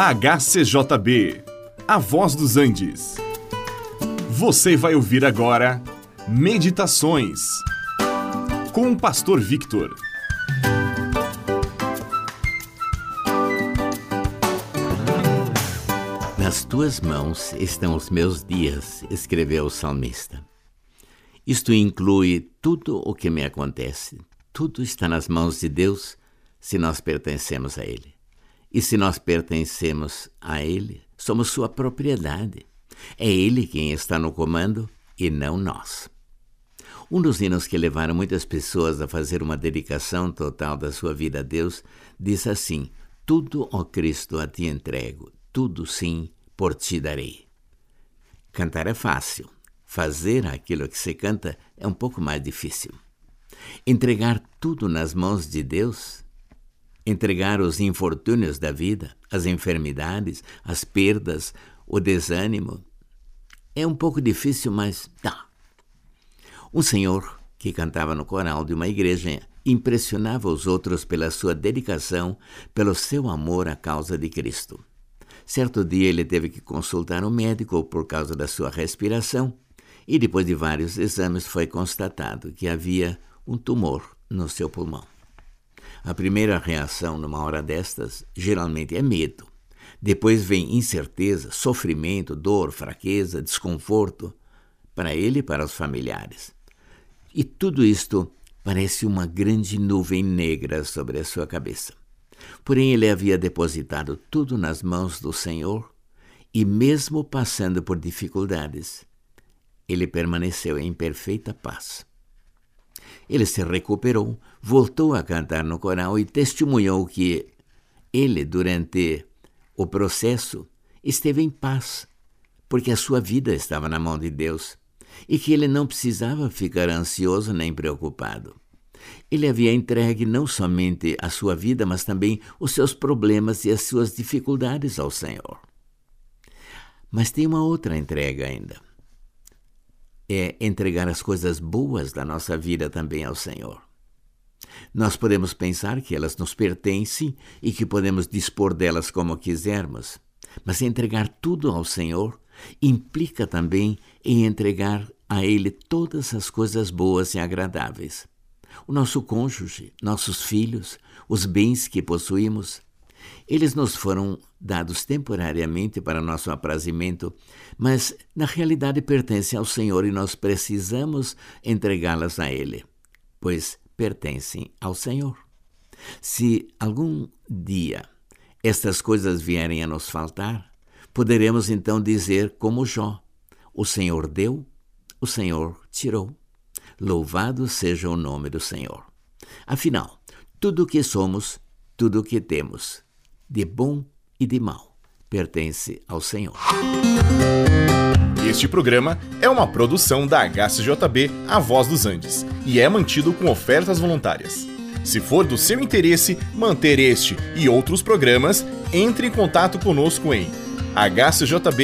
HCJB, A Voz dos Andes. Você vai ouvir agora Meditações com o Pastor Victor. Nas tuas mãos estão os meus dias, escreveu o salmista. Isto inclui tudo o que me acontece. Tudo está nas mãos de Deus se nós pertencemos a Ele. E se nós pertencemos a Ele, somos sua propriedade. É Ele quem está no comando e não nós. Um dos hinos que levaram muitas pessoas a fazer uma dedicação total da sua vida a Deus diz assim: Tudo, ó Cristo, a ti entrego, tudo sim por ti darei. Cantar é fácil, fazer aquilo que se canta é um pouco mais difícil. Entregar tudo nas mãos de Deus entregar os infortúnios da vida, as enfermidades, as perdas, o desânimo. É um pouco difícil, mas dá. Um senhor que cantava no coral de uma igreja impressionava os outros pela sua dedicação, pelo seu amor à causa de Cristo. Certo dia ele teve que consultar um médico por causa da sua respiração e depois de vários exames foi constatado que havia um tumor no seu pulmão. A primeira reação numa hora destas geralmente é medo. Depois vem incerteza, sofrimento, dor, fraqueza, desconforto, para ele e para os familiares. E tudo isto parece uma grande nuvem negra sobre a sua cabeça. Porém, ele havia depositado tudo nas mãos do Senhor e, mesmo passando por dificuldades, ele permaneceu em perfeita paz. Ele se recuperou, voltou a cantar no coral e testemunhou que ele, durante o processo, esteve em paz, porque a sua vida estava na mão de Deus e que ele não precisava ficar ansioso nem preocupado. Ele havia entregue não somente a sua vida, mas também os seus problemas e as suas dificuldades ao Senhor. Mas tem uma outra entrega ainda é entregar as coisas boas da nossa vida também ao Senhor. Nós podemos pensar que elas nos pertencem e que podemos dispor delas como quisermos, mas entregar tudo ao Senhor implica também em entregar a Ele todas as coisas boas e agradáveis. O nosso cônjuge, nossos filhos, os bens que possuímos, eles nos foram dados temporariamente para nosso aprazimento, mas na realidade pertencem ao Senhor e nós precisamos entregá-las a Ele, pois pertencem ao Senhor. Se algum dia estas coisas vierem a nos faltar, poderemos então dizer, como Jó: O Senhor deu, o Senhor tirou. Louvado seja o nome do Senhor. Afinal, tudo o que somos, tudo o que temos, de bom e de mal, pertence ao Senhor. Este programa é uma produção da HCJB A Voz dos Andes e é mantido com ofertas voluntárias. Se for do seu interesse manter este e outros programas, entre em contato conosco em hcjb.com.br.